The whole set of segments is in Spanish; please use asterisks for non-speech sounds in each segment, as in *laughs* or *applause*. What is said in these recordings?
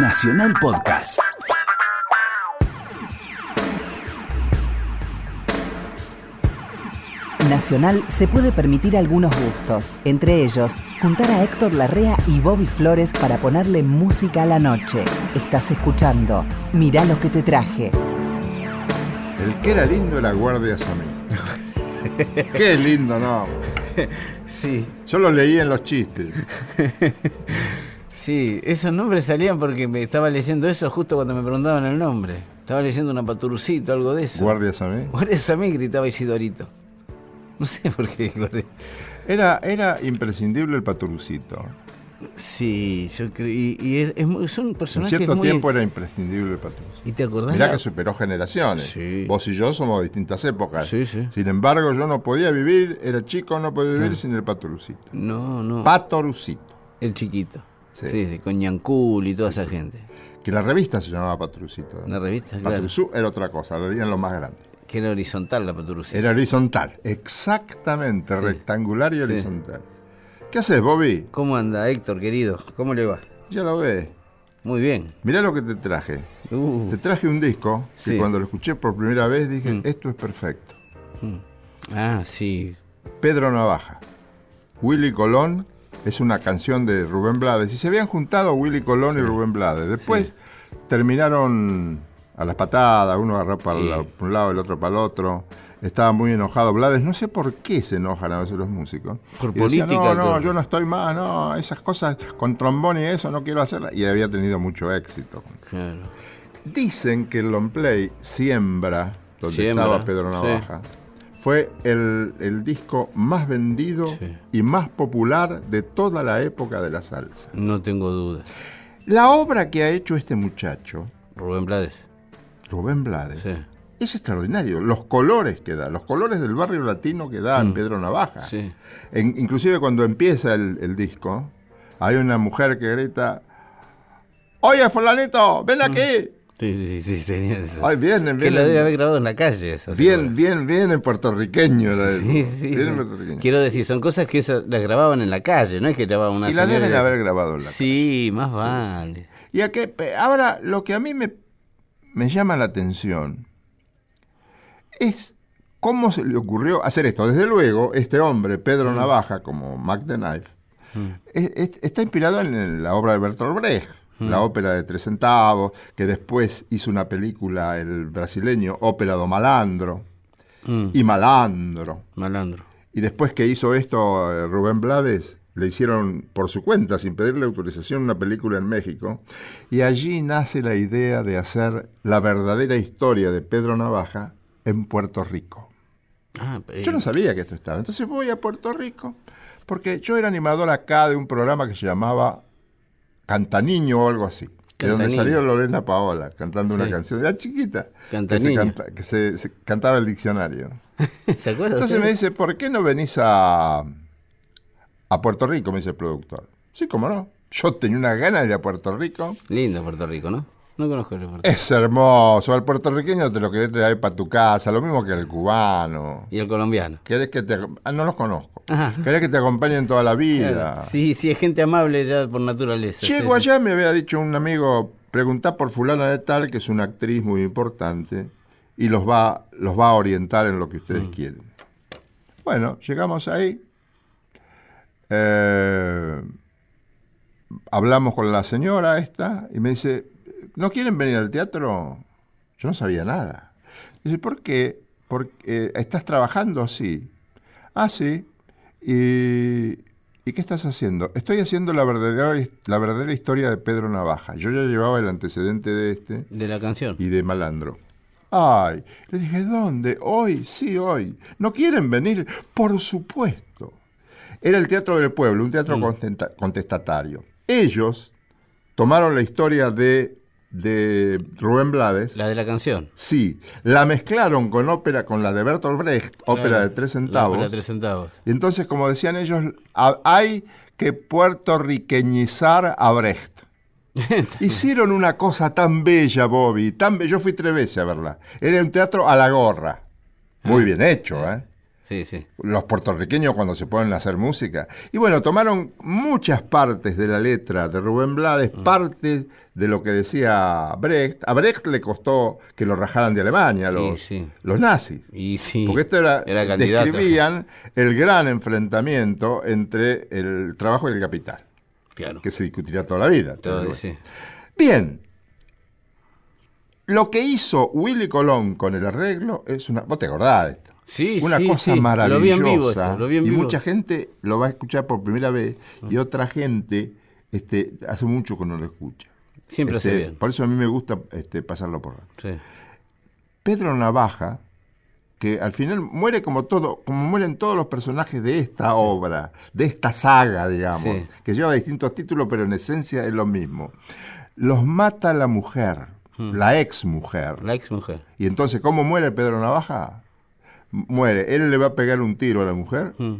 Nacional Podcast. Nacional se puede permitir algunos gustos, entre ellos juntar a Héctor Larrea y Bobby Flores para ponerle música a la noche. Estás escuchando Mirá lo que te traje. El que era lindo era Guardia Samé. Qué lindo, ¿no? *laughs* Sí, Yo lo leí en los chistes. *laughs* sí, esos nombres salían porque me estaba leyendo eso justo cuando me preguntaban el nombre. Estaba leyendo una paturucito, algo de eso. Guardia Samé. Guardia Samé gritaba Isidorito. No sé por qué. guardia- Era, era imprescindible el paturucito. Sí, yo creo. Y, y es- es muy- son En personajes cierto muy. tiempo era imprescindible el paturucito. ¿Y te acordás? Mirá la- que superó generaciones. Sí. Vos y yo somos de distintas épocas. Sí, sí. Sin embargo, yo no podía vivir, era chico, no podía vivir sin el paturucito. No, no. Patorucito. el chiquito. Sí. Sí, sí, con Yancul y toda esa gente. Que la revista se llamaba Paturucito. La revista, claro. Paturuzú era otra cosa, lo leían los más grandes. Que era horizontal la paturucita. Era horizontal, exactamente, rectangular y horizontal. ¿Qué haces, Bobby? ¿Cómo anda, Héctor, querido? ¿Cómo le va? Ya lo ves. Muy bien. Mirá lo que te traje. Uh, Te traje un disco que Sí. cuando lo escuché por primera vez dije, Mm. esto es perfecto. ah, sí. Pedro Navaja. Willy Colón es una canción de Rubén Blades. Y se habían juntado Willy Colón y Rubén Blades. Después terminaron a las patadas, uno agarró para, Sí. la- un lado, el otro para el otro. Estaba muy enojado Blades. No sé por qué se enojan a veces los músicos. Por Y decía, política, no, no, todo". yo no estoy más, no, esas cosas con trombón y eso no quiero hacerlas. Y había tenido mucho éxito. Claro. Dicen que el long play Siembra, donde Siembra, estaba Pedro sí. Fue el, el disco más vendido Sí. y más popular de toda la época de la salsa. No tengo dudas. La obra que ha hecho este muchacho, Rubén Blades. Rubén Blades, Sí. es extraordinario. Los colores que da, los colores del barrio latino que da en Pedro Navaja. Mm. Sí. En- inclusive cuando empieza el, el disco, hay una mujer que grita, Oye, fulanito, ven aquí. Sí, sí, sí, tenía eso. Ay, vienen, que la debe vienen. haber grabado en la calle. Esa, Bien, bien, bien en puertorriqueño. eso. Sí, sí, Bien sí. puertorriqueño. Quiero decir, son cosas que esas las grababan en la calle, no es que grababan una Y la señora deben haber grabado en la Sí, más vale. Y a que, ahora, lo que a mí me, me llama la atención es cómo se le ocurrió hacer esto. Desde luego, este hombre, Mm. Pedro Navaja, como Mac the Knife, es- es- está inspirado en la obra de Bertolt Brecht, Mm. la ópera de tres centavos, que después hizo una película, el brasileño, Ópera do Malandro, Mm, y Malandro. malandro. Y después que hizo esto eh, Rubén Blades, le hicieron por su cuenta, sin pedirle autorización, una película en México. Y allí nace la idea de hacer la verdadera historia de Pedro Navaja en Puerto Rico. Ah, Yo no sabía que esto estaba. Entonces voy a Puerto Rico, porque yo era animador acá de un programa que se llamaba Cantaniño o algo así. De donde salió Lorena Paola cantando una canción ya chiquita. Que, se, canta- que se- se cantaba el diccionario. *laughs* ¿Se acuerda? Entonces usted? me dice, ¿por qué no venís a, a Puerto Rico? Me dice el productor. Sí, cómo no. Yo tenía una gana de ir a Puerto Rico. Lindo Puerto Rico, ¿no? No conozco el Puerto Es hermoso. Al puertorriqueño te lo querés traer para tu casa, lo mismo que al cubano. Y el colombiano. ¿Querés que te... ah, no los conozco. Ajá. ¿Querés que te acompañen toda la vida? Sí, sí, es gente amable ya por naturaleza. Llego sí, sí. allá, me había dicho un amigo, preguntá por fulana de tal, que es una actriz muy importante, y los va, los va a orientar en lo que ustedes Mm. quieren. Bueno, llegamos ahí. eh, hablamos con la señora esta y me dice, ¿no quieren venir al teatro? Yo no sabía nada. Dice, ¿por qué? Porque eh, estás trabajando así. Ah, sí. Y, ¿Y qué estás haciendo? Estoy haciendo la verdadera, la verdadera historia de Pedro Navaja. Yo ya llevaba el antecedente de este De la canción. y de Malandro. Ay, le dije, ¿dónde? Hoy, sí, hoy. ¿No quieren venir? Por supuesto. Era el Teatro del Pueblo, un teatro contenta- contestatario. Ellos tomaron la historia de, de Rubén Blades. La de la canción. Sí, la mezclaron con ópera, con la de Bertolt Brecht, ópera de tres centavos. ópera de tres centavos. Y entonces, como decían ellos, ha- hay que puertorriqueñizar a Brecht. *laughs* Hicieron una cosa tan bella, Bobby, tan be- Yo fui tres veces a verla. Era un teatro a la gorra. Muy bien hecho, ¿eh? Sí, sí. los puertorriqueños cuando se ponen a hacer música. Y bueno, tomaron muchas partes de la letra de Rubén Blades, Mm. partes de lo que decía Brecht. A Brecht le costó que lo rajaran de Alemania, los, sí. los nazis. Y. Porque esto era, describían el gran enfrentamiento entre el trabajo y el capital, Claro. que se discutirá toda la vida. Todo, bueno. Bien. Lo que hizo Willy Colón con el arreglo es una. Vos te acordás. Sí, Una sí, cosa sí. maravillosa. Lo vi en vivo esto, lo vi en y vivo. mucha gente lo va a escuchar por primera vez y otra gente este, hace mucho que no lo escucha. Siempre hace Este, bien. Por eso a mí me gusta este, pasarlo por. Sí. Pedro Navaja, que al final muere como todo, como mueren todos los personajes de esta obra, de esta saga, digamos, Sí. que lleva distintos títulos, pero en esencia es lo mismo. Los mata la mujer, la ex mujer. La ex mujer. Y entonces, ¿cómo muere Pedro Navaja? Muere. Él le va a pegar un tiro a la mujer. Mm.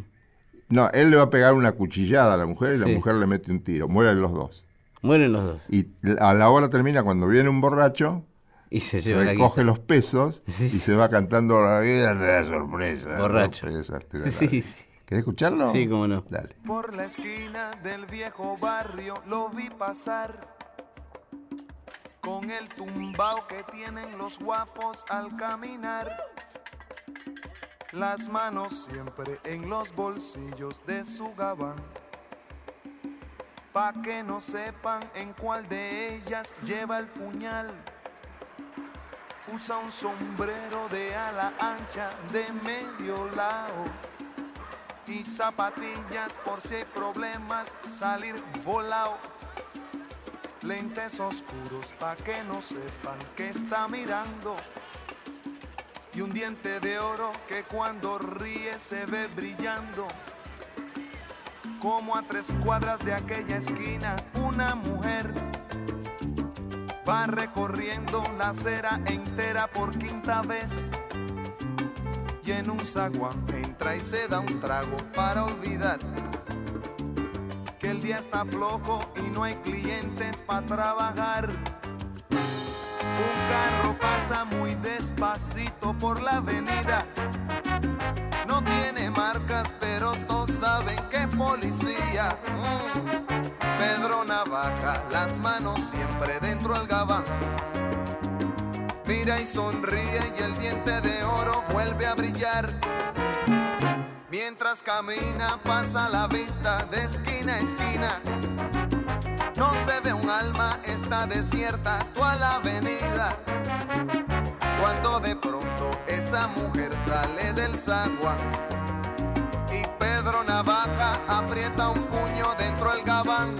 No, él le va a pegar una cuchillada a la mujer y la mujer le mete un tiro. Mueren los dos. Mueren los dos. Y a la hora termina cuando viene un borracho, Y se lleva la recoge los pesos Sí. y se va cantando la vida te da sorpresa. Borracho. sorpresa, te da la- Sí, sí. ¿Querés escucharlo? Sí, cómo no. Dale. Por la esquina del viejo barrio lo vi pasar con el tumbao que tienen los guapos al caminar. Las manos siempre en los bolsillos de su gabán. Pa' que no sepan en cuál de ellas lleva el puñal. Usa un sombrero de ala ancha de medio lado y zapatillas por si hay problemas, salir volado. Lentes oscuros pa' que no sepan que está mirando. Y un diente de oro que cuando ríe se ve brillando. Como a tres cuadras de aquella esquina, una mujer va recorriendo la acera entera por quinta vez y en un zaguán entra y se da un trago para olvidar que el día está flojo y no hay clientes para trabajar. Un carro pasa muy despacito por la avenida. No tiene marcas, pero todos saben que policía. Mm. Pedro Navaja, las manos siempre dentro del gabán. Mira y sonríe y el diente de oro vuelve a brillar. Mientras camina pasa la vista de esquina a esquina. No se ve un alma, está desierta toda la avenida. Cuando de pronto esa mujer sale del zaguán y Pedro Navaja aprieta un puño dentro del gabán.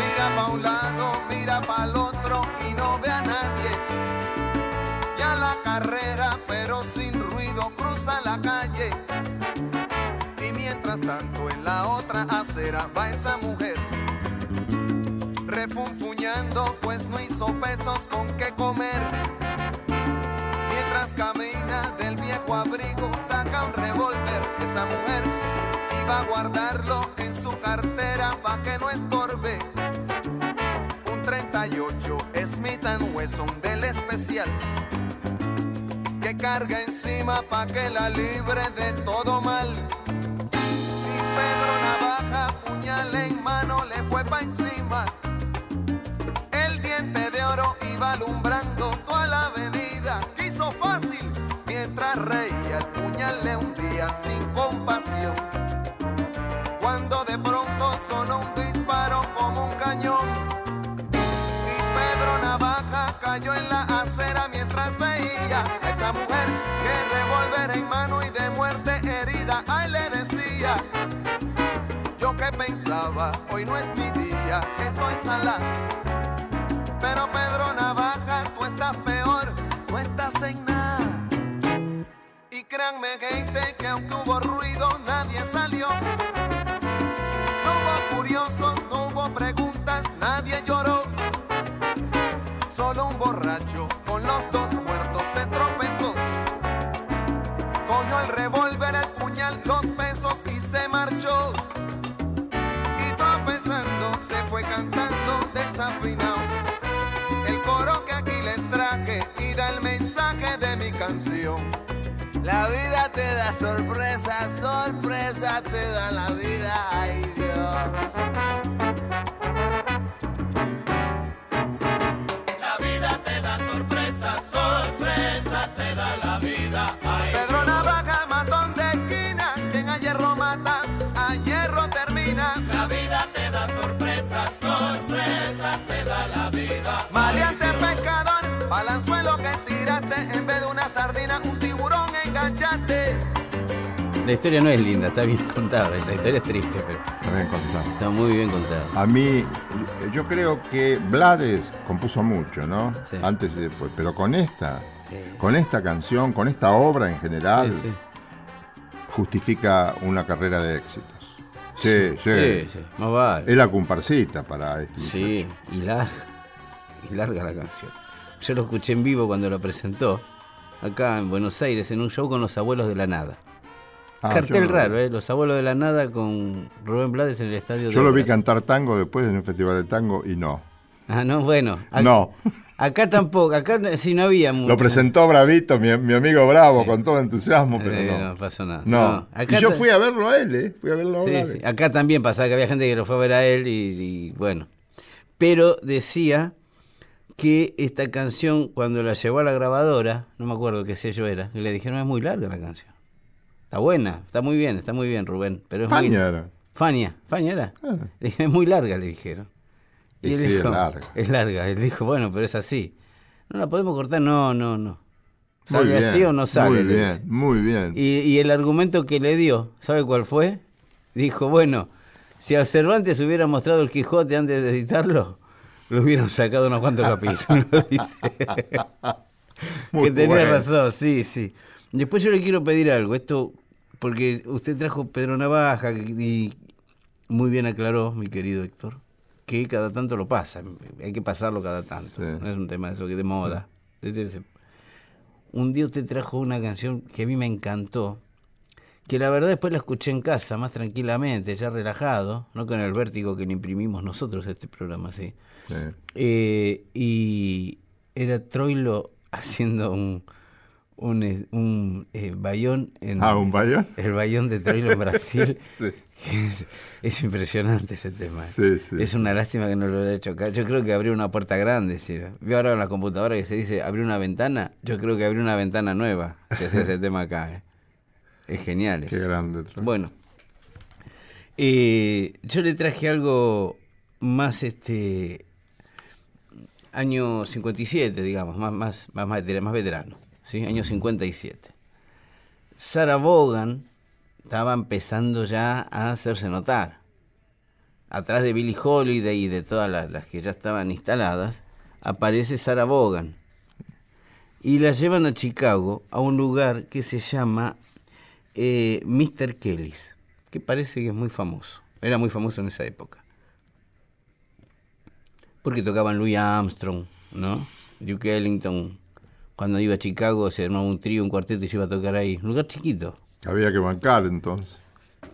Mira pa' un lado, mira pa' el otro y no ve a nadie. Ya la carrera, pero sin ruido, cruza la calle. Y mientras tanto en la otra acera va esa mujer. Refunfuñando, pues no hizo pesos con qué comer. Mientras camina del viejo abrigo, saca un revólver. Esa mujer iba a guardarlo en su cartera pa' que no estorbe. Un 38 Smith Wesson del especial que carga encima pa' que la libre de todo mal. Y Pedro Navaja, puñal en mano, le fue pa' encima. Iba alumbrando toda la avenida. Quiso fácil, mientras reía, el puñal le hundía sin compasión. Cuando de pronto sonó un disparo como un cañón. Y Pedro Navaja cayó en la acera mientras veía a esa mujer que revólver en mano y de muerte herida. Ay, le decía, yo que pensaba, hoy no es mi día, estoy sala. Créanme, gente, que aunque hubo ruido, nadie salió. No hubo curiosos, no hubo preguntas, nadie lloró. Solo un borracho con los dos muertos se te da sorpresa, sorpresa te da la vida, ay Dios. La historia no es linda, está bien *laughs* contada. La historia es triste, pero Está bien contado. está muy bien contada. A mí, yo creo que Blades compuso mucho, ¿no? Sí. Antes y después. Pero con esta, Sí. con esta canción, con esta obra en general, Sí, justifica una carrera de éxitos. Sí, sí. Sí, sí, más vale. Es la comparsita para este. Sí, y larga. Y larga la canción. Yo lo escuché en vivo cuando lo presentó, acá en Buenos Aires, en un show con los abuelos de la nada. Ah, Cartel raro, ¿eh? Los abuelos de la nada con Rubén Blades en el estadio de Yo lo vi cantar tango después en un festival de tango y no. Ah, no, bueno. Acá, *laughs* No. *laughs* Acá tampoco, acá sí no había mucho. Lo presentó Bravito, mi, mi amigo Bravo, con todo entusiasmo, pero Eh, no. no pasó nada. No. acá y yo fui a verlo a él, ¿eh? Fui a verlo a Sí, Blades. sí. Acá también pasaba que había gente que lo fue a ver a él y, y bueno. Pero decía que esta canción, cuando la llevó a la grabadora, no me acuerdo qué sello era, y le dijeron es muy larga la canción. Está buena, está muy bien, está muy bien, Rubén. Pero es muy- Fania era. Fania, Fania era. Ah. Es muy larga, le dijeron. Y él sí, es dijo, larga. Es larga. Él dijo, bueno, pero es así. ¿No la podemos cortar? No, no, no. Muy ¿Sale bien, así o no sale? Muy bien, muy bien. Y, y el argumento que le dio, ¿sabe cuál fue? Dijo, bueno, si a Cervantes hubiera mostrado el Quijote antes de editarlo, lo hubieran sacado unos cuantos capítulos. *laughs* que tenía bueno. razón, sí, sí. Después yo le quiero pedir algo, esto, porque usted trajo Pedro Navaja y muy bien aclaró, mi querido Héctor, que cada tanto lo pasa, hay que pasarlo cada tanto, Sí. no es un tema de eso que de moda. Desde- Un día usted trajo una canción que a mí me encantó, que la verdad después la escuché en casa, más tranquilamente, ya relajado, no con el vértigo que le imprimimos nosotros a este programa, sí. Sí. Eh, y era Troilo *laughs* haciendo un, un, eh, un, eh, bayón en Ah, un bayón. el bayón de Troilo en Brasil. *laughs* Sí. *laughs* es, es impresionante ese tema. Sí, sí. Es una lástima que no lo haya hecho acá. Yo creo que abrió una puerta grande. ¿sí? Veo ahora en la computadora que se dice abrió una ventana. Yo creo que abrió una ventana nueva. Que hace ese tema acá. ¿eh? Es genial. Qué grande. Troilo. Bueno, eh, yo le traje algo más este año 57, digamos, más más más más veterano, ¿sí? Año 57. Sarah Vaughan estaba empezando ya a hacerse notar. Atrás de Billie Holiday y de todas las, que ya estaban instaladas, aparece Sarah Vaughan. Y la llevan a Chicago, a un lugar que se llama eh, Mr. Kelly's, que parece que es muy famoso. Era muy famoso en esa época. Porque tocaban Louis Armstrong, ¿no? Duke Ellington. Cuando iba a Chicago se armaba un trío, un cuarteto y se iba a tocar ahí. Un lugar chiquito. Había que bancar entonces.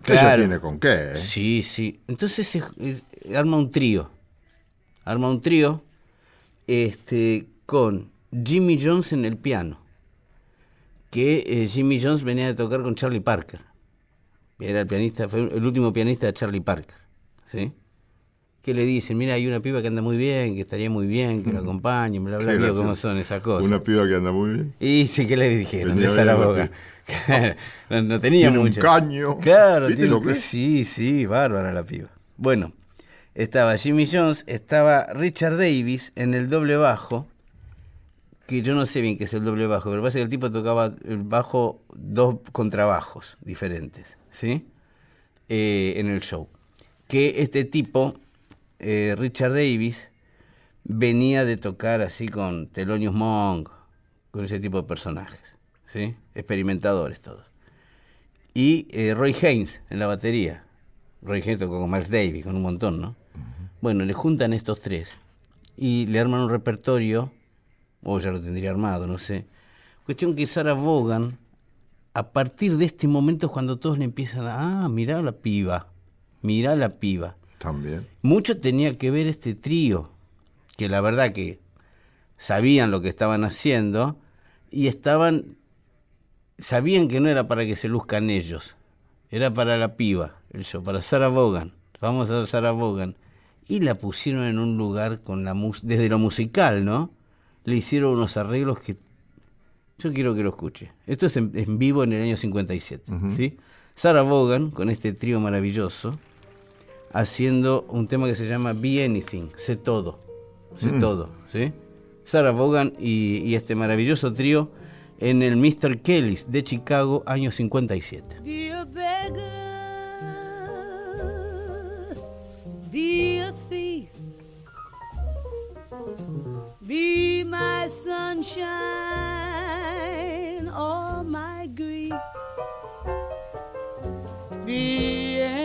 Claro. Ella tiene con qué, ¿eh? Sí, sí. Entonces se- eh, arma un trío. Arma un trío este, con Jimmy Jones en el piano. Que eh, Jimmy Jones venía de tocar con Charlie Parker. Era el pianista, fue el último pianista de Charlie Parker. ¿Sí? Que le dicen, mira, hay una piba que anda muy bien, que estaría muy bien, que lo acompañe, bla, bla, bla, cómo son esas cosas. Una piba que anda muy bien. Y sí que le dijeron de la Zaragoza. *laughs* no, no tenía Tiene un mucho. caño. Claro, ¿Viste tiene lo un que? Sí, sí, bárbara la piba. Bueno, estaba Jimmy Jones, estaba Richard Davis en el doble bajo, que yo no sé bien qué es el doble bajo, pero parece que el tipo tocaba el bajo dos contrabajos diferentes, ¿sí? Eh, en el show. Que este tipo, eh, Richard Davis, venía de tocar así con Thelonious Monk, con ese tipo de personajes, ¿sí? Experimentadores todos. Y eh, Roy Haynes en la batería. Roy Haynes tocó con Miles Davis, con un montón, ¿no? Bueno, le juntan estos tres y le arman un repertorio, o ya lo tendría armado, no sé. Cuestión que Sarah Vaughan, a partir de este momento es cuando todos le empiezan a, ah, mirá la piba, mirá la piba. También. Mucho tenía que ver este trío, que la verdad que sabían lo que estaban haciendo y estaban sabían que no era para que se luzcan ellos, era para la piba, el show, para Sarah Vaughan, vamos a Sarah Vaughan. Y la pusieron en un lugar con la mus- desde lo musical, ¿no? Le hicieron unos arreglos que yo quiero que lo escuche. Esto es en, en vivo en el año 57, ¿sí? Sarah Vaughan con este trío maravilloso haciendo un tema que se llama Be Anything, sé todo, sé todo, ¿sí? Sarah Vaughan y, y este maravilloso trío en el Mr. Kelly's de Chicago, año 57. Be a beggar, be a thief, be my sunshine or my grief, be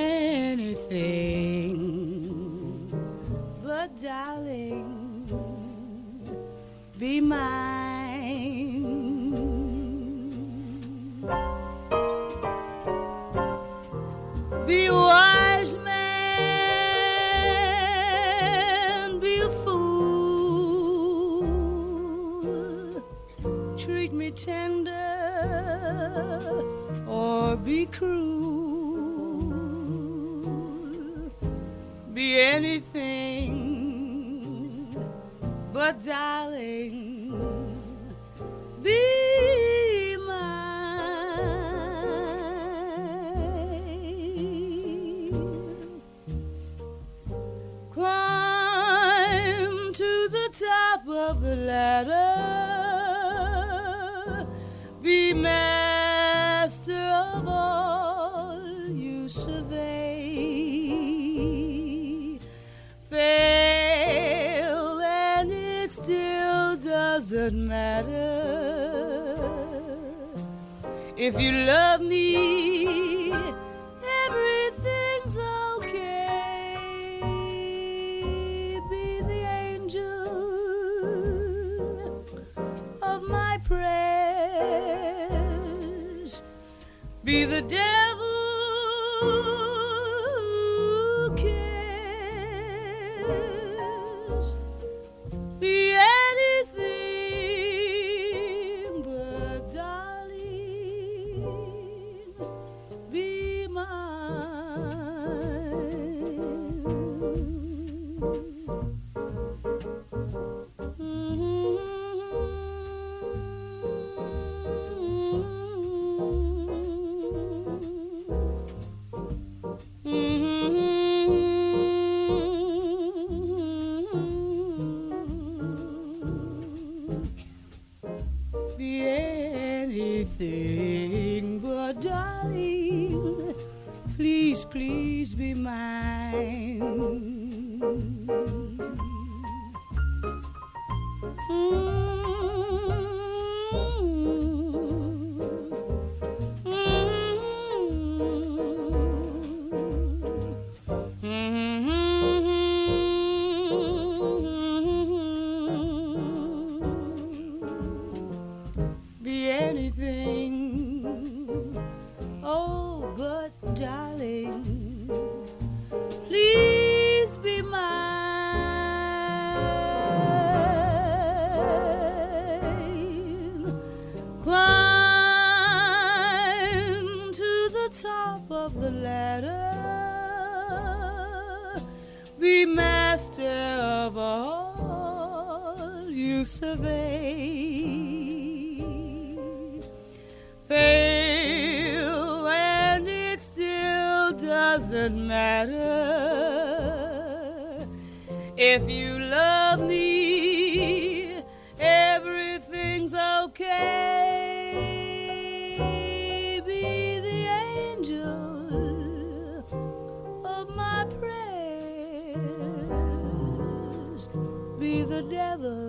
the devil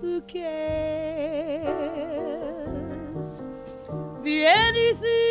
who cares. Be anything,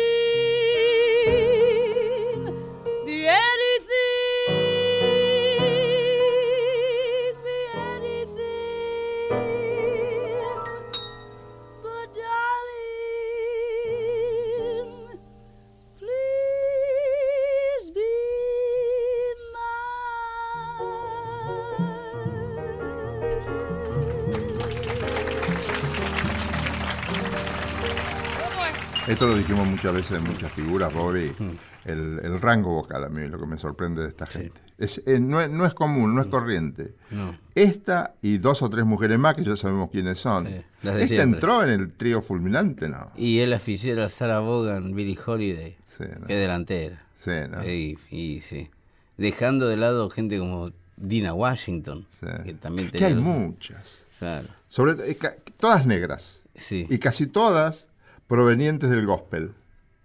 muchas veces en muchas figuras, Bobby. Mm. El, el rango vocal a mí es lo que me sorprende de esta gente. Es, eh, no, es, no es común, no es corriente. Mm. No. Esta y dos o tres mujeres más, que ya sabemos quiénes son. Sí, de ¿Esta siempre. entró en el trío fulminante? No. Y él aficionado a Sarah Vaughan, Billie Holiday. Sí, no. Qué delantera. Sí, no. Y, y sí. Dejando de lado gente como Dina Washington. Sí. Que también Que hay muchas. Claro. Sobre, eh, todas negras. Sí. Y casi todas provenientes del gospel.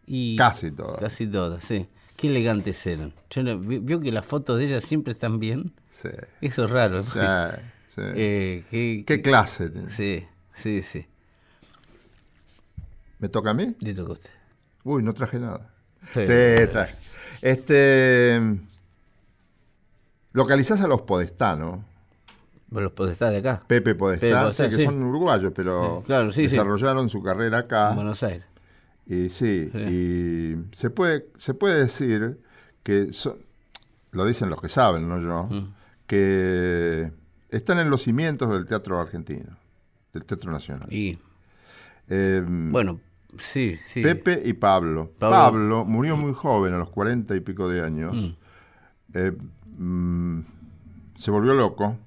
Y Casi todas. Casi todas, sí. Qué elegantes eran. Yo no- vi- vio que las fotos de ellas siempre están bien. Sí. Eso es raro. Sí, sí. *laughs* Eh, qué, ¿Qué clase? tiene? Sí, sí, sí. ¿Me toca a mí? Le toca a usted. Uy, no traje nada. Sí. Sí, traje. Este. Localizás a los podestanos, los podestás de acá. Pepe Podestá, Pepe Podestá, sí, que sí. son uruguayos, pero claro, desarrollaron su carrera acá. En Buenos Aires. Y sí, Sí. y se puede, se puede decir que lo dicen los que saben, no yo, Mm. que están en los cimientos del teatro argentino, del teatro nacional. Y, Eh, bueno, sí, sí. Pepe y Pablo. Pablo. Pablo. murió muy joven, a los cuarenta y pico de años. Mm. Eh, mm, se volvió loco.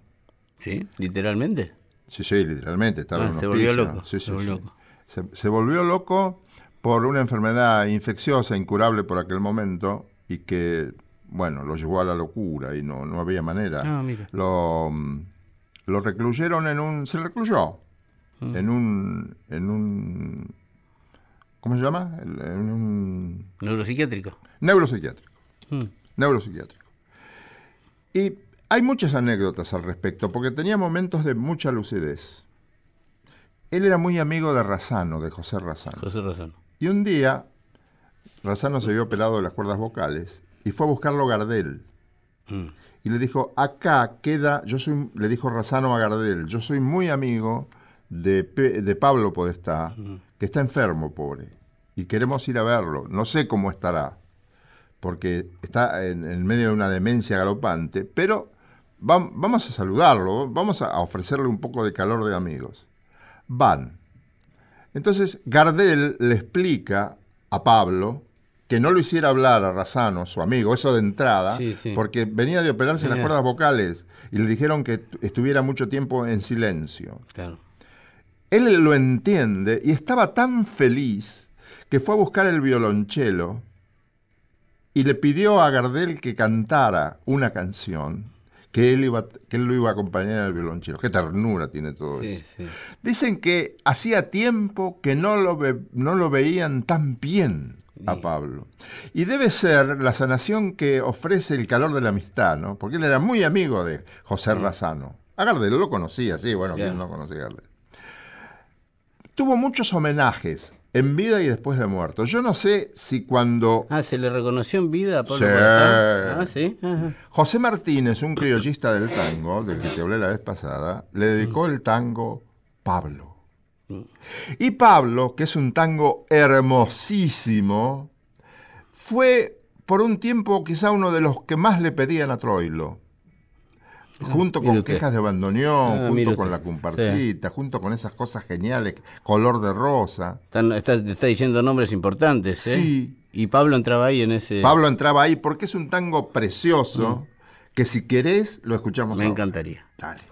Sí, literalmente. Sí, sí, literalmente, estaba Ah, en se volvió loco, Sí, se sí, volvió sí. loco. Se, se volvió loco por una enfermedad infecciosa, incurable por aquel momento, y que, bueno, lo llevó a la locura y no, no había manera. Ah, mira. Lo, mm, lo recluyeron en un... Se recluyó Mm. en un... En un ¿Cómo se llama? En un... Neuropsiquiátrico. Neuropsiquiátrico. Mm. Neuropsiquiátrico. Y hay muchas anécdotas al respecto, porque tenía momentos de mucha lucidez. Él era muy amigo de Razano, de José Razano. José Razón. Y un día, Razano se vio operado de las cuerdas vocales y fue a buscarlo Gardel. Mm. Y le dijo, acá queda, yo soy, le dijo Razano a Gardel, yo soy muy amigo de, de Pablo Podestá, que está enfermo, pobre, y queremos ir a verlo. No sé cómo estará, porque está en, en medio de una demencia galopante, pero vam- vamos a saludarlo, vamos a, a ofrecerle un poco de calor de amigos. Van. Entonces Gardel le explica a Pablo que no lo hiciera hablar a Razano, su amigo, eso de entrada, Sí, sí. porque venía de operarse las cuerdas vocales y le dijeron que estuviera mucho tiempo en silencio. Claro. Él lo entiende y estaba tan feliz que fue a buscar el violonchelo y le pidió a Gardel que cantara una canción que él, iba, que él lo iba a acompañar al violonchelo. Qué ternura tiene todo Sí, eso. sí. Dicen que hacía tiempo que no lo, ve- no lo veían tan bien a Sí. Pablo. Y debe ser la sanación que ofrece el calor de la amistad, ¿no? Porque él era muy amigo de José Razano. A Gardel lo conocía, sí, bueno, Ya. ¿quién no conocía a Gardel? Tuvo muchos homenajes en vida y después de muerto. Yo no sé si cuando Ah, ¿se le reconoció en vida a Pablo Sí. Ah, sí. Ajá. José Martínez, un criollista del tango, del que te hablé la vez pasada, le dedicó el tango Pablo. Y Pablo, que es un tango hermosísimo, fue por un tiempo quizá uno de los que más le pedían a Troilo. Junto con quejas de bandoneón, Ah, junto con la comparsita, junto con esas cosas geniales, color de rosa. Están- está, está diciendo nombres importantes, ¿eh? Sí. Y Pablo entraba ahí en ese... Pablo entraba ahí porque es un tango precioso que si querés lo escuchamos Me ahora. encantaría. Dale.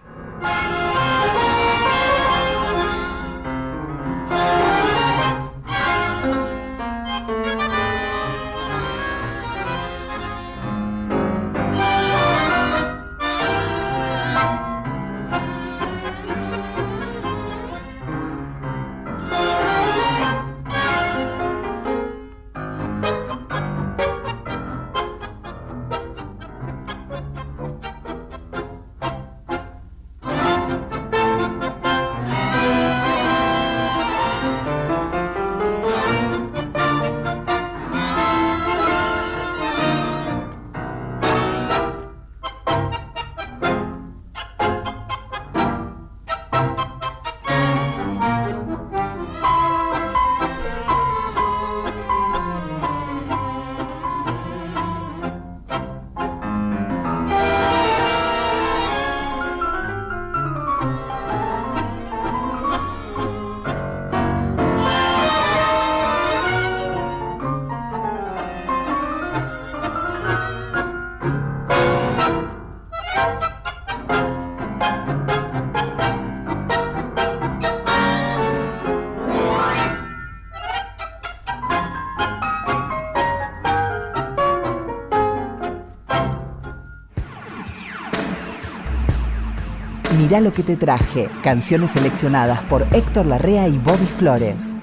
Mirá lo que te traje. Canciones seleccionadas por Héctor Larrea y Bobby Flores.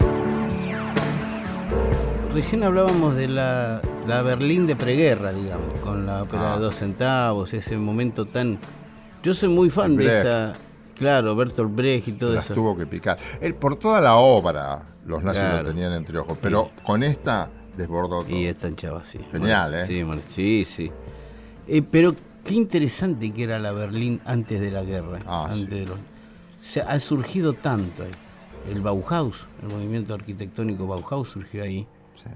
Recién hablábamos de la, la Berlín de preguerra, digamos, con la ópera Ah. de dos centavos, ese momento tan... Yo soy muy fan de esa... Claro, Bertolt Brecht y todo Las eso. tuvo que picar. Él, por toda la obra, los nazis Claro. lo tenían entre ojos, pero con esta desbordó todo. Y esta hinchaba, sí. Genial, ¿eh? Sí, bueno, sí, sí. Eh, pero qué interesante que era la Berlín antes de la guerra. Ah, antes sí. de los- O sea, ha surgido tanto ahí. El Bauhaus, el movimiento arquitectónico Bauhaus surgió ahí. Sí.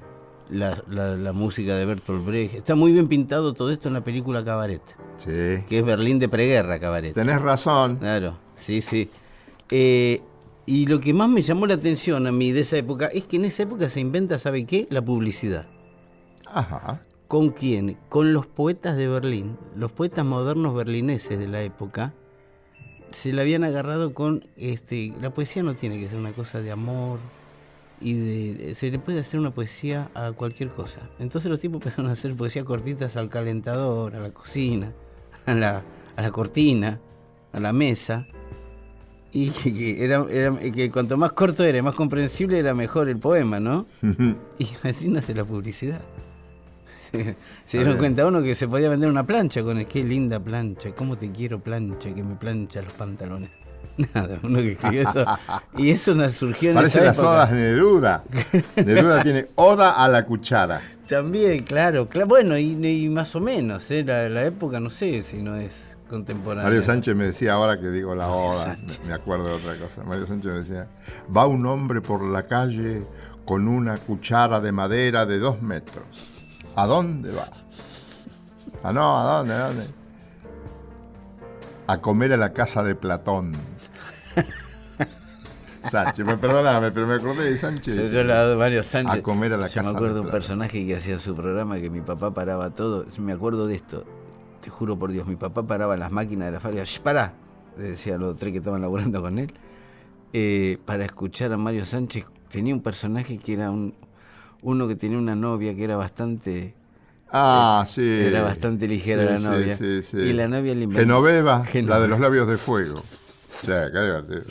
La, la- la música de Bertolt Brecht. Está muy bien pintado todo esto en la película Cabaret, Sí. que es Berlín de preguerra, Cabaret. Tenés razón. Claro, sí, sí. Eh, y lo que más me llamó la atención a mí de esa época es que en esa época se inventa, ¿sabe qué? La publicidad. Ajá. ¿Con quién? Con los poetas de Berlín, los poetas modernos berlineses de la época, se la habían agarrado con, este, la poesía no tiene que ser una cosa de amor y de, se le puede hacer una poesía a cualquier cosa. Entonces los tipos empezaron a hacer poesía cortitas al calentador, a la cocina, a la, a la cortina, a la mesa. Y que, era, era- que cuanto más corto era y más comprensible era mejor el poema, ¿no? *laughs* Y así nace la publicidad. *laughs* Se dieron cuenta uno que se podía vender una plancha con el qué linda plancha, cómo te quiero plancha, que me plancha los pantalones. *laughs* Nada, uno que escribió eso. Y eso nos surgió en Parece esa las época. odas de Neruda. *laughs* Neruda tiene oda a la cuchara. También, claro, claro. Bueno, y, y más o menos, ¿eh? la, la época no sé si no es contemporánea. Mario Sánchez me decía ahora que digo la oda, me acuerdo de otra cosa. Mario Sánchez me decía, va un hombre por la calle con una cuchara de madera de dos metros. ¿A dónde va? Ah, no, ¿a dónde? ¿A dónde? A comer a la casa de Platón. *laughs* Sánchez, me perdoname, pero me acordé de Sánchez. Yo, yo la de Mario Sánchez. A comer a la Yo casa me de acuerdo de un personaje que hacía su programa que mi papá paraba todo. Me acuerdo de esto. Te juro por Dios, mi papá paraba las máquinas de la fábrica. Le decía a los tres que estaban laburando con él. eh, para escuchar a Mario Sánchez. Tenía un personaje que era un, uno que tenía una novia que era bastante. Ah, sí. Era bastante ligera Sí, la novia. sí, sí. Y la novia le inventó- Genoveva, la Genoveva. de los labios de fuego. Qué divertido.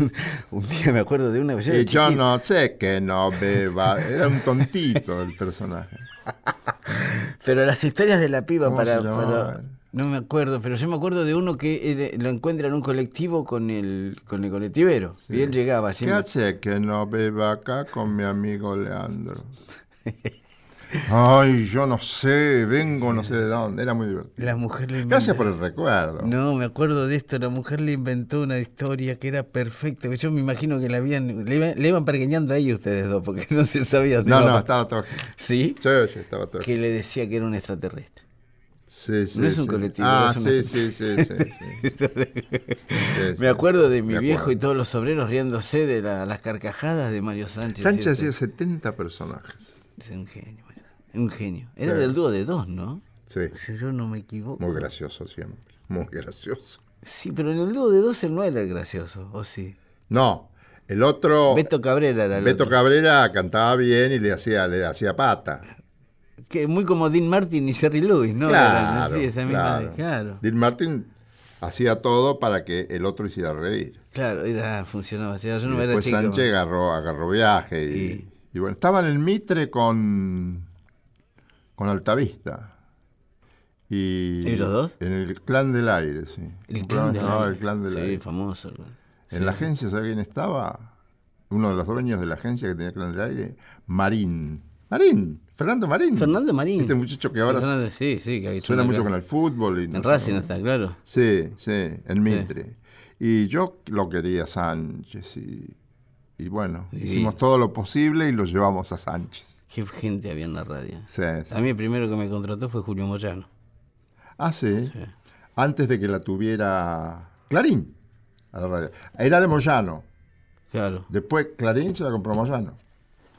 *laughs* un día me acuerdo de una. yo Y yo no sé que no beba. Era un tontito el personaje. *laughs* Pero las historias de la piba ¿Cómo para? No me acuerdo, pero yo me acuerdo de uno que lo encuentra en un colectivo con el, con el colectivero. Y él llegaba ¿Qué siempre. hace que no beba acá con mi amigo Leandro? Ay, yo no sé, vengo no sé de dónde. Era muy divertido. La mujer le inventó. Gracias por el recuerdo. No, me acuerdo de esto. La mujer le inventó una historia que era perfecta. Yo me imagino que la habían, le, iban- le iban pergueñando ahí ustedes dos, porque *laughs* no se sabía. No, no, estaba todo. ¿Sí? Sí, sí, estaba todo. Que le decía que era un extraterrestre. Sí, sí, No es un sí. colectivo, Ah, sí, una- *laughs* sí, sí. Me acuerdo de mi viejo y todos los obreros riéndose de la- las carcajadas de Mario Sánchez. Sánchez hacía 70 personajes. Es un genio, un genio. Era Sí. del dúo de dos, ¿no? Sí, Si yo no me equivoco. muy gracioso siempre. Muy gracioso. Sí, pero en el dúo de dos él no era el gracioso, ¿o sí? No, el otro. Beto Cabrera era el Beto otro. Cabrera cantaba bien y le hacía, le hacía pata. Que muy como Dean Martin y Jerry Lewis, ¿no? Claro, así, esa misma- claro. claro. Dean Martin hacía todo para que el otro hiciera reír. Claro, era, funcionaba. Yo Y era después chico. Sánchez agarró, agarró viaje y, Y- y bueno, estaba en el Mitre con, con Altavista. Y, ¿Ellos dos? En el Clan del Aire, sí. El clan del aire. El Clan del Sí, Aire. famoso. En la agencia, ¿sabe quién estaba? Uno de los dueños de la agencia que tenía Clan del Aire, Marín. Marín, Fernando Marín. Fernando Marín. Este muchacho que ahora Fernando- sí, sí, que suena mucho con el fútbol. Y no En Racing está, claro. Sí, sí, en Mitre. Y yo lo quería Sánchez y, y bueno, Sí. hicimos todo lo posible y lo llevamos a Sánchez. Qué gente había en la radio. Sí. A mí el primero que me contrató fue Julio Moyano. Ah, sí. Sí. Antes de que la tuviera Clarín a la radio. Era de Moyano. Claro. Después Clarín se la compró Moyano.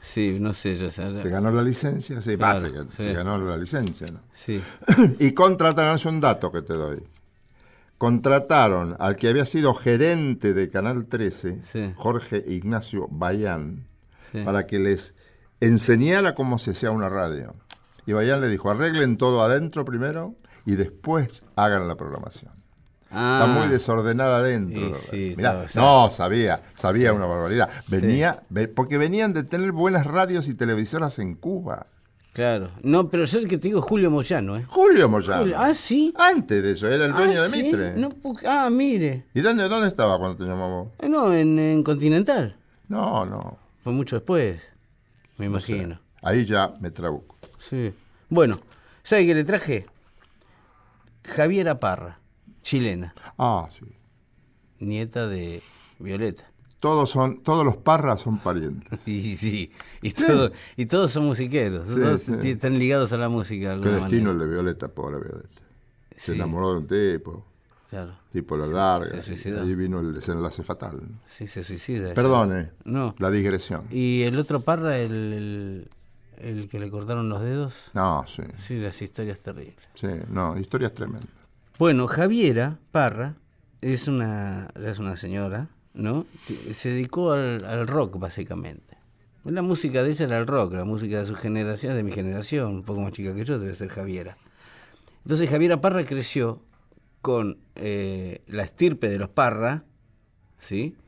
Sí, no sé, yo sé. Se ganó la licencia, sí, Claro, pasa que sí. se ganó la licencia, ¿no? Sí. *clears throat* Y contrataron, es un dato que te doy. contrataron al que había sido gerente de Canal 13, Sí. Jorge Ignacio Bayán, para que les enseñara cómo se hacía una radio. Y Bayán le dijo, arreglen todo adentro primero y después hagan la programación. Ah, Está muy desordenada adentro. Y sí, Mirá, sabe, no, sabía, sabía una barbaridad. Venía, ve- porque venían de tener buenas radios y televisoras en Cuba. Claro. No, pero yo el que te digo es Julio Moyano, ¿eh? Julio Moyano. Julio- ah, sí. Antes de eso, era el dueño Ah, de ¿sí? Mitre. No, ah, mire. ¿Y dónde, dónde estaba cuando te llamamos? Eh, No, en, en Continental. No, no. Fue mucho después, me imagino. Ahí ya me trabuco. Sí. Bueno, ¿sabe qué le traje? Javiera Parra, chilena, Ah, sí. nieta de Violeta. Todos son, todos los parras son parientes. *laughs* Y sí, y, todo- y todos son musiqueros, Sí, todos sí. están ligados a la música de destino el de Violeta, pobre Violeta. Se Sí. enamoró de un tipo, Claro, tipo la larga. se suicidó. Ahí vino el desenlace fatal. sí, se suicida. Perdone, No. la digresión. Y el otro Parra, el, el, el que le cortaron los dedos, No, sí, sí, las historias terribles. sí, no, historias tremendas. Bueno, Javiera Parra es una, es una señora, ¿no? Que se dedicó al, al rock, básicamente. La música de ella era el rock, la música de su generación, de mi generación, un poco más chica que yo, debe ser Javiera. Entonces Javiera Parra creció con eh, la estirpe de los Parra, ¿sí?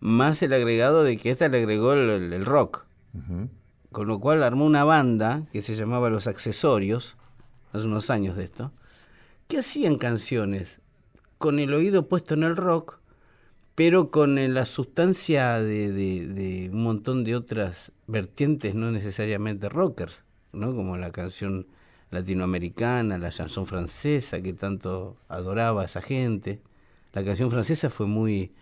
Más el agregado de que esta le agregó el, rock. Con lo cual armó una banda que se llamaba Los Accesorios, hace unos años de esto, que hacían canciones con el oído puesto en el rock, pero con eh, la sustancia de, de- de un montón de otras vertientes, no necesariamente rockers, ¿no? como la canción latinoamericana, la chanson francesa, que tanto adoraba a esa gente. La canción francesa fue muy...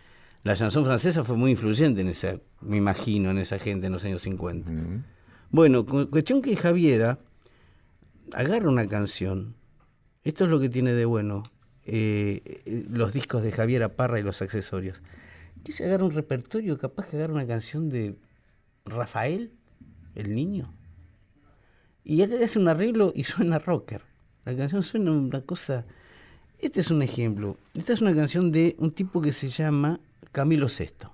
La chanson francesa fue muy influyente en esa, me imagino, en esa gente en los años 50. Ujú. Bueno, cu- cuestión que Javiera agarra una canción. Esto es lo que tiene de bueno eh, los discos de Javiera Parra y los accesorios. Que se agarra un repertorio, capaz que agarra una canción de Rafael, el niño. Y ya hace un arreglo y suena rocker. La canción suena una cosa. Este es un ejemplo. Esta es una canción de un tipo que se llama Camilo Sesto.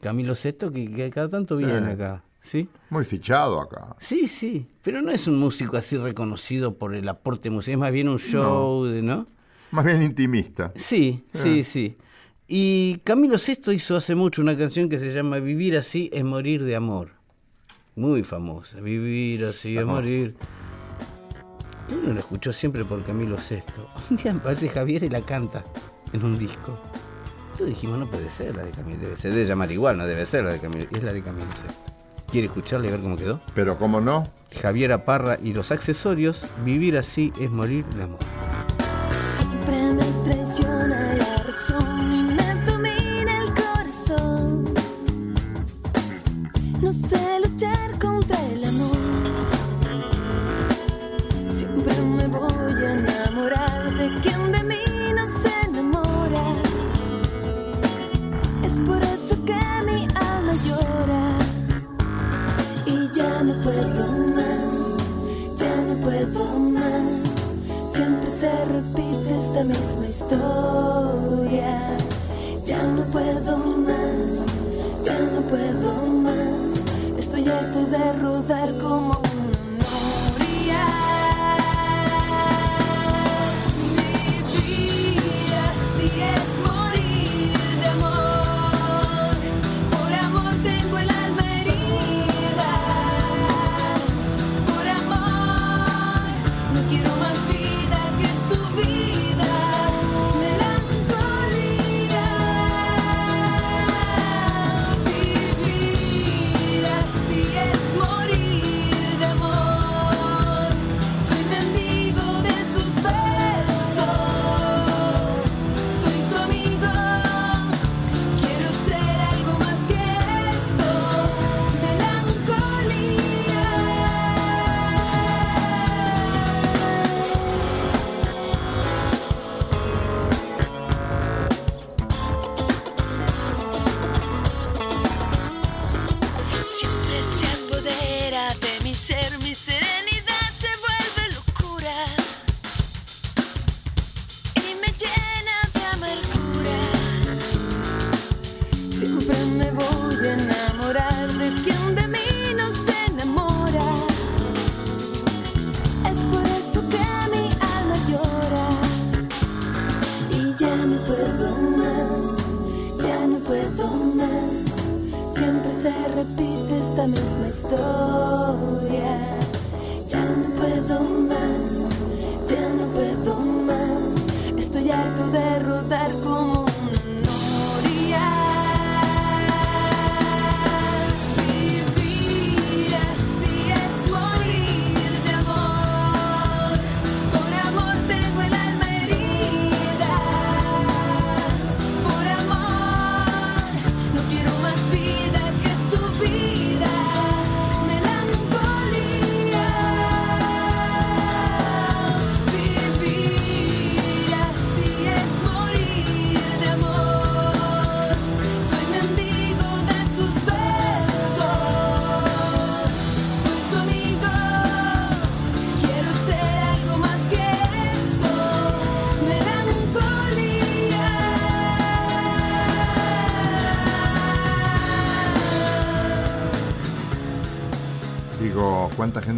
Camilo Sesto, que, que cada tanto Sí. viene acá. ¿Sí? Muy fichado acá. Sí, sí, pero no es un músico así reconocido por el aporte musical, es más bien un show, de, ¿no? Más bien intimista. Sí, sí, sí. Y Camilo Sesto hizo hace mucho una canción que se llama Vivir así es morir de amor. Muy famosa, Vivir así es Ajá. morir. Uno la escuchó siempre por Camilo Sesto. *laughs* Un día aparece Javier y la canta en un disco. Todos dijimos, no puede ser la de Camilo, debe, se debe llamar igual, no debe ser la de Camilo. Es la de Camilo Sesto. ¿Quiere escucharla y ver cómo quedó? Pero como no, Javiera Parra y los accesorios, vivir así es morir de amor. Misma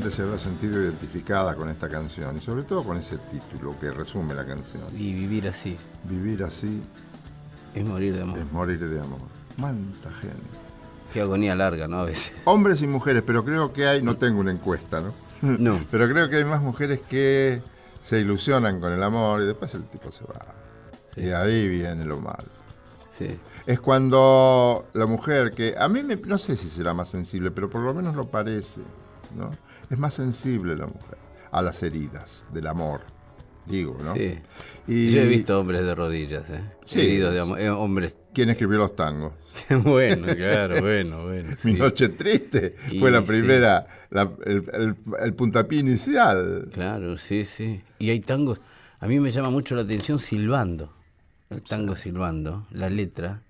gente se habrá sentido identificada con esta canción? Y sobre todo con ese título que resume la canción. Y vivir así Vivir así es morir de amor. es morir de amor. ¿Cuánta gente? Qué agonía larga, ¿no? A veces. *laughs* Hombres y mujeres, pero creo que hay, no tengo una encuesta, ¿no? *laughs* No. Pero creo que hay más mujeres que se ilusionan con el amor y después el tipo se va. Y ahí viene lo malo. Sí. Es cuando la mujer, que a mí me- no sé si será más sensible, pero por lo menos lo parece, ¿no? Es más sensible la mujer a las heridas del amor, digo, ¿no? Sí. Y Yo he visto hombres de rodillas, ¿eh? Sí. Heridos de amor. Eh, hombres. ¿Quién escribió los tangos? *laughs* bueno, claro, bueno, bueno. *laughs* Mi sí. noche triste Y fue la sí. primera, la- el, el- el puntapié inicial. Claro, sí, sí. Y hay tangos. A mí me llama mucho la atención silbando. El tango silbando, la letra,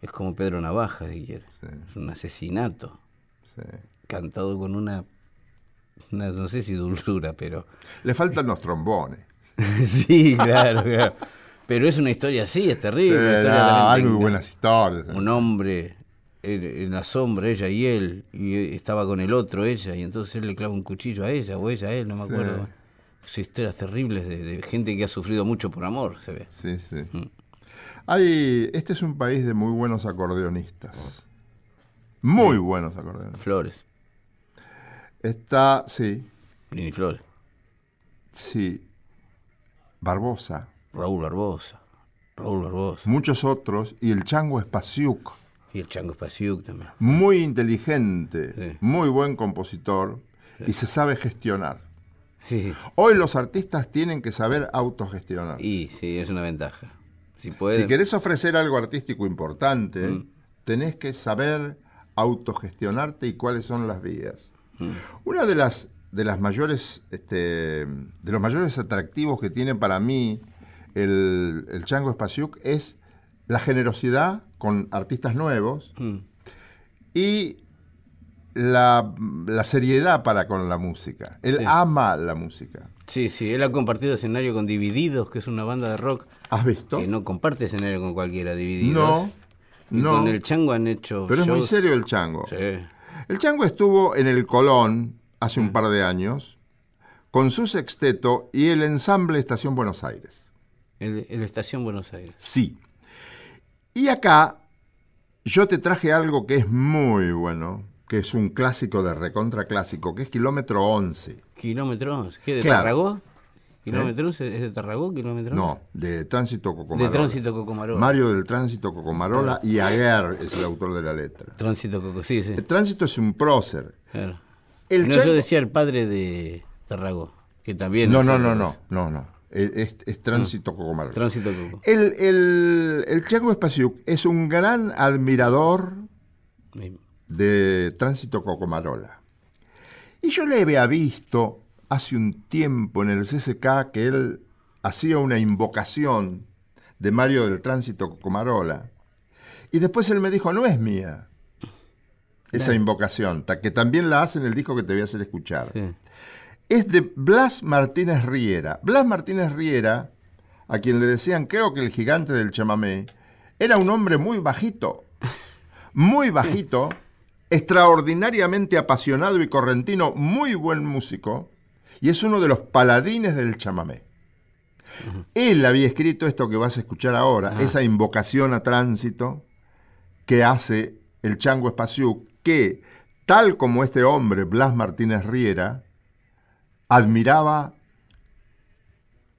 es como Pedro Navaja, si quieres. Sí. Es un asesinato. Sí. Cantado con una, no sé si dulzura, pero. Le faltan los trombones. *laughs* sí, claro, claro. Pero es una historia así, es terrible. una Sí, historia no, también hay muy buenas historias. un hombre en, en la sombra, ella y él, y estaba con el otro, ella, y entonces él le clava un cuchillo a ella, o ella a él, no me acuerdo. Historias terribles de, de gente que ha sufrido mucho por amor, se ve. Sí, sí. Mm. Hay, este es un país de muy buenos acordeonistas. Muy buenos acordeonistas. Flores, Está, sí, Lini Flores, sí. Barbosa, Raúl Barbosa, Raúl Barbosa, muchos otros, y el Chango Espasiuk, y el Chango Spasiuk también. muy inteligente, Sí. muy buen compositor, y se sabe gestionar. Sí, Hoy los artistas tienen que saber autogestionar. y sí, es una ventaja. Si puede. Si querés ofrecer algo artístico importante, Mm. tenés que saber autogestionarte y cuáles son las vías. Mm. Una de las de las mayores este, de los mayores atractivos que tiene para mí el, el Chango Spasiuk es la generosidad con artistas nuevos Mm. y la, la seriedad para con la música. Él Sí. ama la música. Sí, sí, él ha compartido escenario con Divididos, que es una banda de rock ¿Has visto? que no comparte escenario con cualquiera, Divididos. No, Y no. con el Chango han hecho Pero es muy serio el Chango. Sí. El Chango estuvo en el Colón hace Mm. un par de años con su sexteto y el ensamble Estación Buenos Aires. El, el Estación Buenos Aires. Sí. Y acá yo te traje algo que es muy bueno, que es un clásico de recontra clásico, que es Kilómetro 11. Kilómetro 11. ¿Qué, de Claro. Tarragó? ¿Kilómetro 11? ¿Es de Tarragó? ¿Kilómetro 11? No, de Tránsito Cocomarola. De Tránsito Cocomarola. Mario del Tránsito Cocomarola y Aguer es el autor de la letra. Tránsito Coco, sí, sí. El Tránsito es un prócer. Claro. El no, Chango- yo decía el padre de Tarragó, que también... No, no, no, no, no, no. Es, es Tránsito Cocomarola. Tránsito Coco. El, el, el Chango Spasiuk es un gran admirador de Tránsito Cocomarola. Y yo le había visto hace un tiempo en el CCK que él hacía una invocación de Mario del Tránsito Cocomarola. Y después él me dijo, no es mía esa invocación, que también la hace en el disco que te voy a hacer escuchar. Sí. Es de Blas Martínez Riera. Blas Martínez Riera, a quien le decían, creo que el gigante del chamamé, era un hombre muy bajito. muy bajito, *laughs* extraordinariamente apasionado y correntino, muy buen músico, y es uno de los paladines del chamamé. Él había escrito esto que vas a escuchar ahora, esa invocación a tránsito que hace el Chango Espaciú, que, tal como este hombre, Blas Martínez Riera, admiraba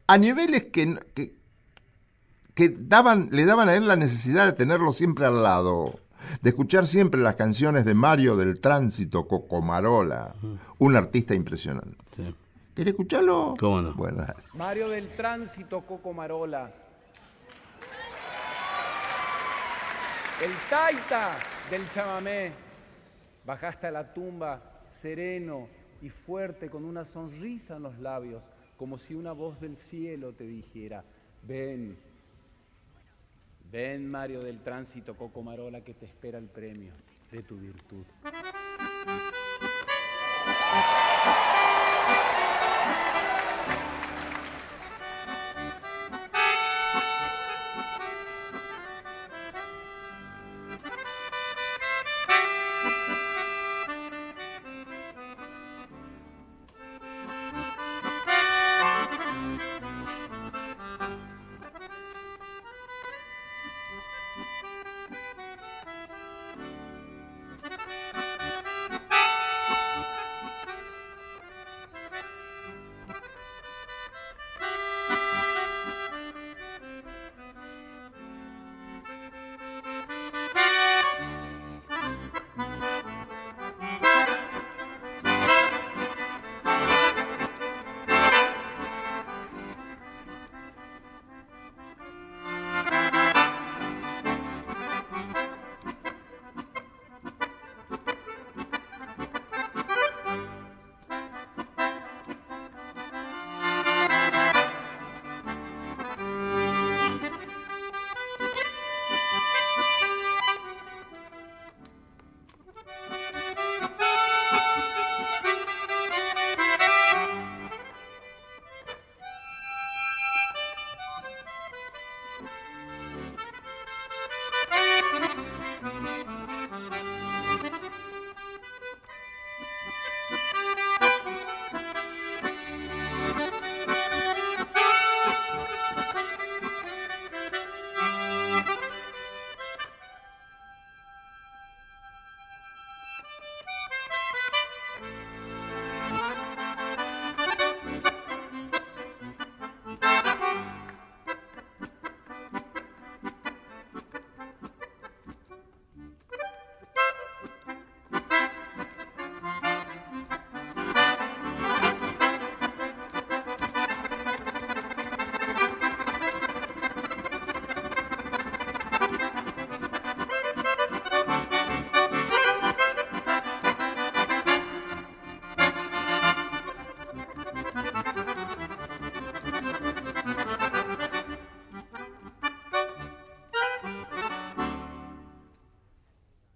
a niveles que, que, que daban, le daban a él la necesidad de tenerlo siempre al lado, de escuchar siempre las canciones de Mario del Tránsito, Cocomarola, un artista impresionante. Sí. ¿Querés escucharlo? ¿Cómo no? Bueno, dale. Mario del Tránsito, Coco Marola. El taita del chamamé. Bajaste a la tumba sereno y fuerte con una sonrisa en los labios, como si una voz del cielo te dijera, ven, ven Mario del Tránsito, Coco Marola, que te espera el premio de tu virtud.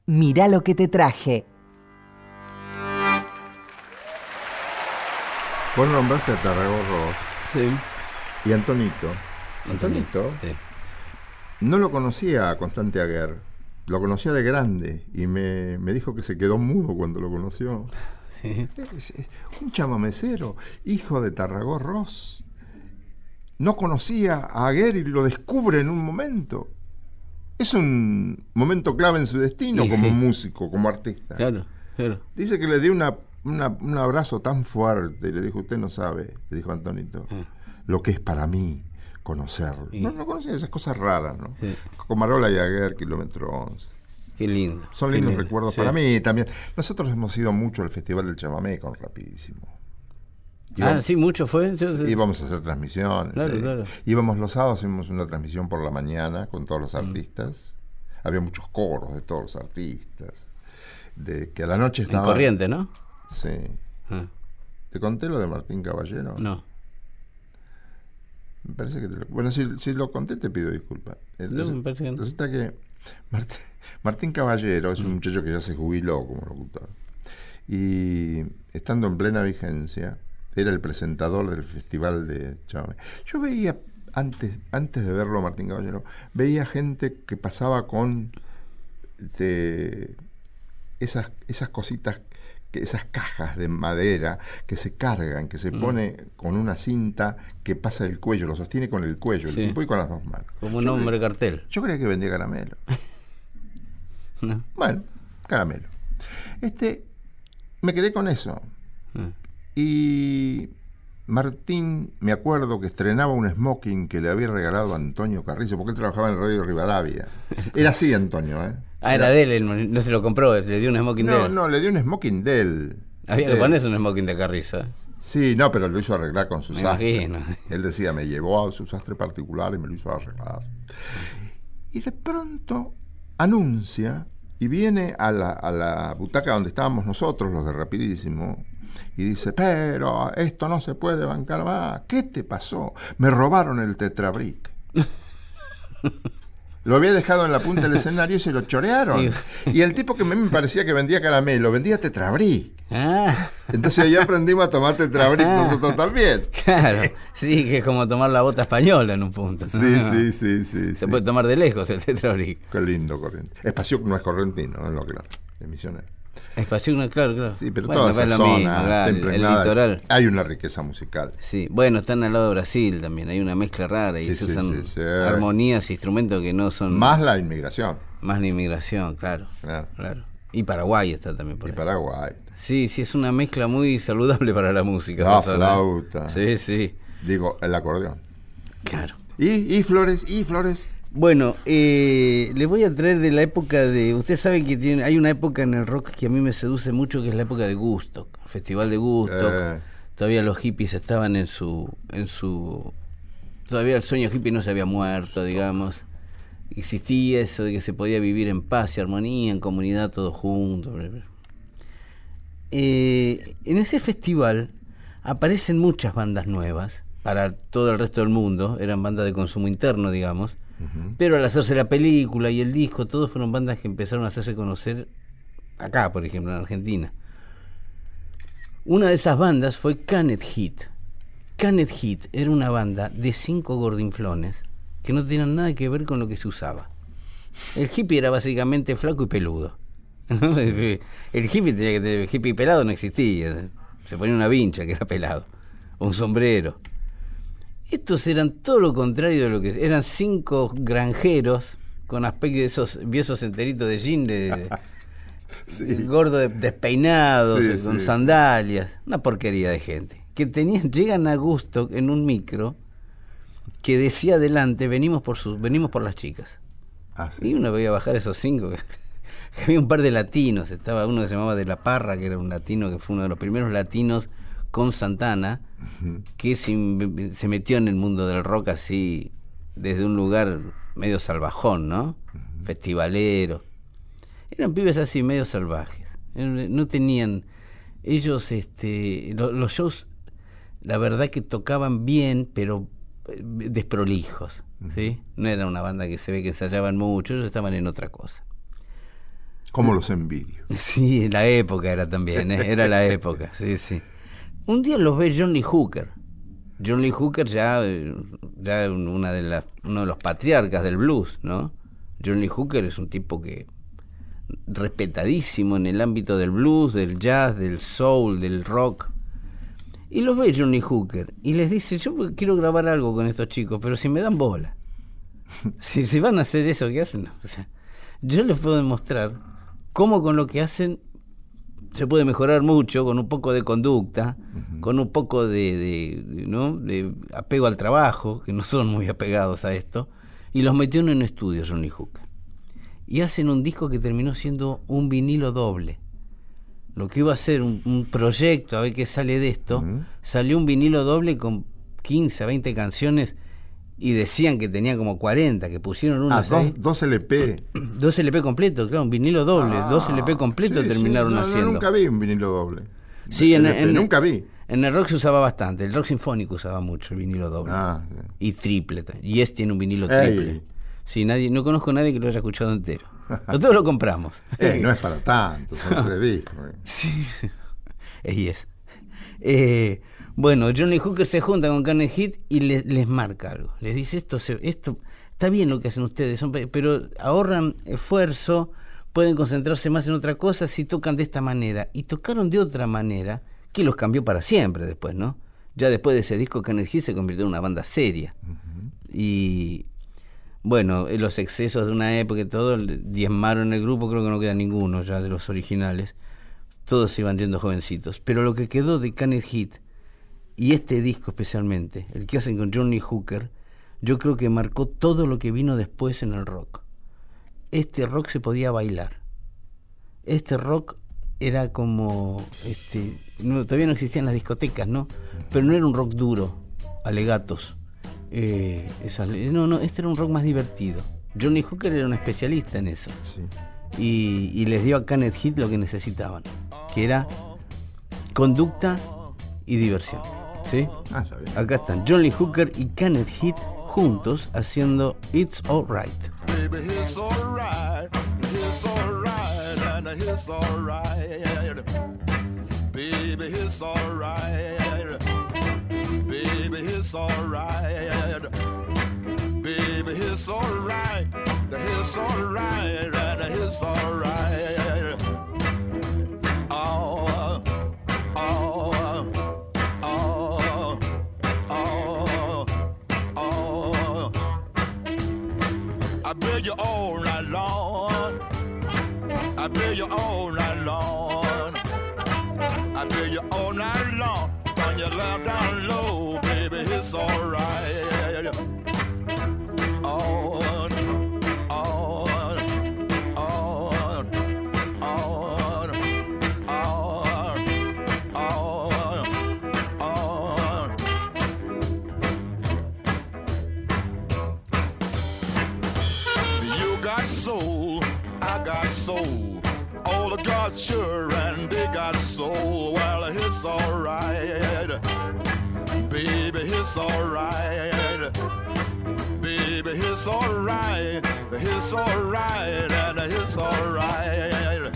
Mirá lo que te traje. Vos nombraste a Tarragorro Sí. y Antonito. Antonito Sí. no lo conocía a Constante Aguer, lo conocía de grande y me, me dijo que se quedó mudo cuando lo conoció. Sí. Es- es un chamamecero, hijo de Tarragó Ross. No conocía a Aguer y lo descubre en un momento. Es un momento clave en su destino Sí, como sí. músico, como artista. Claro, claro. Dice que le dio una, una- un abrazo tan fuerte, le dijo, usted no sabe, le dijo Antonito, Ah. lo que es para mí conocerlo. Sí. No, no conocía esas cosas raras, ¿no? Comarola y Aguer, kilómetro 11. Qué lindo. Son lindos lindo. recuerdos para mí también. Nosotros hemos ido mucho al Festival del Chamamé con Rapidísimo. Ah, Íbamos, sí, mucho fue. Íbamos a hacer transmisiones. Claro, sí. claro. Íbamos los sábados, hicimos una transmisión por la mañana con todos los artistas. Había muchos coros de todos los artistas. De que a la noche En estaba. corriente, ¿no? Sí. Ah, ¿Te conté lo de Martín Caballero? no. Me parece que te lo... Bueno, si, si lo conté te pido disculpas. Eh, No, resu- me parece que no. Resulta que Martín, Martín Caballero Mm. es un muchacho que ya se jubiló como locutor. Y estando en plena vigencia, era el presentador del festival de Chamamé. Yo veía, antes, antes de verlo a Martín Caballero, veía gente que pasaba con de esas, esas cositas, que, esas cajas de madera que se cargan, que se Mm. pone con una cinta que pasa el cuello, lo sostiene con el cuello, el Sí. tipo y con las dos manos. Como un Yo hombre cartel. Yo creía que vendía caramelo. *laughs* ¿no? Bueno, caramelo. Este, me quedé con eso. Ah. Y Martín, me acuerdo que estrenaba un smoking que le había regalado a Antonio Carrizo, porque él trabajaba en Radio Rivadavia. Era así, Antonio, ¿eh? Ah, era de él, no se lo compró, le dio un smoking de No, él. no, le dio un smoking de él. Había que ponerse un smoking de Carrizo. ¿eh? Sí, no, pero lo hizo arreglar con su sastre. imagino. Él decía, me llevó a su sastre particular y me lo hizo arreglar. Y de pronto anuncia y viene a la, a la butaca donde estábamos nosotros, los de Rapidísimo, y dice, pero esto no se puede bancar más. ¿Qué te pasó? Me robaron el tetrabric. *laughs* Lo había dejado en la punta del escenario y se lo chorearon. Y el tipo que a mí me parecía que vendía caramelo, vendía tetrabric. Ah, Entonces ahí aprendimos a tomar tetrabric nosotros también. claro. Sí, que es como tomar la bota española en un punto. Sí, sí, sí, sí. Se sí. puede tomar de lejos el tetrabric. Qué lindo corriente. Espacio no es correntino, es lo claro. Es misionero. Espacio, no, claro, claro. Sí, pero Bueno, toda es esa zona mismo, el, litoral. Hay una riqueza musical. Sí, bueno, están al lado de Brasil también, hay una mezcla rara y Sí, usan sí, armonías, instrumentos que no son Más la inmigración. más la inmigración, claro, Claro. claro. Y Paraguay está también por Y ahí. Paraguay. Sí, sí, es una mezcla muy saludable para la música. La flauta. Sí, sí, Digo, el acordeón. claro. Y, y flores, y flores. Bueno, eh, les voy a traer de la época de. Ustedes saben que tiene, hay una época en el rock que a mí me seduce mucho, que es la época de Gusto, el Festival de Gusto. Eh. Todavía los hippies estaban en su, en su. Todavía el sueño hippie no se había muerto, digamos. Existía eso de que se podía vivir en paz y armonía, en comunidad, todos juntos. Eh, en ese festival aparecen muchas bandas nuevas para todo el resto del mundo, eran bandas de consumo interno, digamos. Pero al hacerse la película y el disco, todos fueron bandas que empezaron a hacerse conocer acá, por ejemplo, en Argentina. Una de esas bandas fue Canet Hit. Canet Hit era una banda de cinco gordinflones que no tenían nada que ver con lo que se usaba. El hippie era básicamente flaco y peludo. *laughs* El hippie tenía que tener, el hippie pelado no existía. Se ponía una vincha que era pelado. O un sombrero. Estos eran todo lo contrario de lo que eran cinco granjeros con aspecto de esos viejos enteritos de jean de, *laughs* Sí. gordo de- despeinados, Sí, eh, con sí. sandalias, una porquería de gente. Que tenían, llegan a gusto en un micro que decía adelante, venimos por sus, venimos por las chicas. Ah. Y uno veía bajar esos cinco. *laughs* que Había un par de latinos, estaba uno que se llamaba De la Parra, que era un latino que fue uno de los primeros latinos con Santana, que se, metió en el mundo del rock así, desde un lugar medio salvajón, ¿no? Festivalero. Eran pibes así, medio salvajes. Eran- No tenían. Ellos, este. lo- los shows, la verdad que tocaban bien, pero eh, desprolijos. ¿sí? No era una banda que se ve que ensayaban mucho, ellos estaban en otra cosa. Como los envidio. *laughs* Sí, la época era también, ¿eh? era la época, sí, sí. Un día los ve John Lee Hooker. John Lee Hooker ya, ya un- una de las, uno de los patriarcas del blues, ¿no? John Lee Hooker es un tipo que respetadísimo en el ámbito del blues, del jazz, del soul, del rock. Y los ve John Lee Hooker y les dice, yo quiero grabar algo con estos chicos, pero si me dan bola. *laughs* si, van a hacer eso que hacen. O sea, yo les puedo demostrar cómo con lo que hacen se puede mejorar mucho con un poco de conducta, con un poco de, de- de, ¿no? de apego al trabajo, que no son muy apegados a esto, y los metió en un estudio Johnny Hooker. Y hacen un disco que terminó siendo un vinilo doble. Lo que iba a ser un, un proyecto, a ver qué sale de esto, salió un vinilo doble con 15, 20 canciones y decían que tenía como 40, que pusieron Ah, unas ahí. dos, dos LP. *clears throat* Dos LP completos, claro, un vinilo doble, dos LP completos Sí, terminaron sí, no, no, haciendo. nunca vi un vinilo doble. Sí, en, LP, en- nunca vi. En el rock se usaba bastante, el rock sinfónico usaba mucho el vinilo doble. Ah, sí. Y triple. Y este tiene un vinilo Ey. triple. Sí, nadie, no conozco a nadie que lo haya escuchado entero. Nosotros lo compramos. *laughs* Eh, no es para tanto, son *laughs* tres discos. eh. Sí. Es. Eh, bueno, Johnny Hooker se junta con Hit y le- les marca algo. Les dice, esto, se- esto está bien lo que hacen ustedes, son pe- pero ahorran esfuerzo, pueden concentrarse más en otra cosa si tocan de esta manera. Y tocaron de otra manera que los cambió para siempre después, ¿no? Ya después de ese disco, Heat se convirtió en una banda seria. Y bueno, eh, los excesos de una época y todo diezmaron el grupo, creo que no queda ninguno ya de los originales. Todos se iban yendo jovencitos. Pero lo que quedó de Kenneth Heat, y este disco especialmente, el que hacen con Johnny Hooker, yo creo que marcó todo lo que vino después en el rock. Este rock se podía bailar. Este rock era como este no- todavía no existían las discotecas no pero no era un rock duro alegatos eh, esas- no no este era un rock más divertido Johnny Hooker era un especialista en eso Sí. y, y les dio a Kenneth Heat lo que necesitaban que era conducta y diversión ¿sí? Ah, bien. acá están Johnny Hooker y Kenneth Heat juntos haciendo It's Alright Baby, it's alright, it's alright, and it's alright. Baby, it's alright. Baby, it's alright. Baby, it's alright. It's alright, and it's alright. Oh, oh, Bill you all night long. I bill you all night long. When you lay down low, baby, it's alright. Sure and they got soul. Well, it's alright. Baby, it's alright. Baby, it's alright. It's alright and it's alright.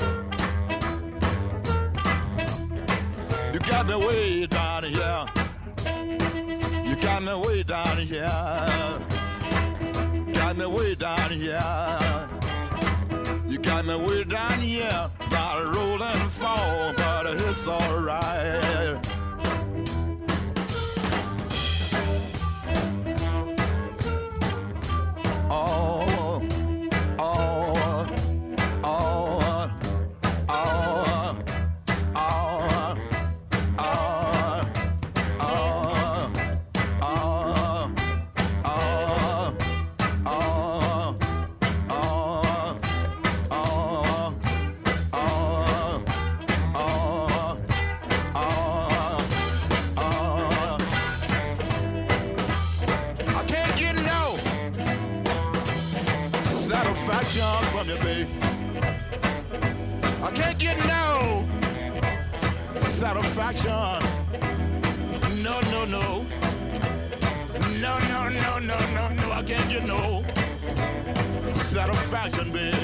You got me way down here. You got me way down here got me way down here. You got me way down here, by roll and fall, but it's alright. satisfaction, baby.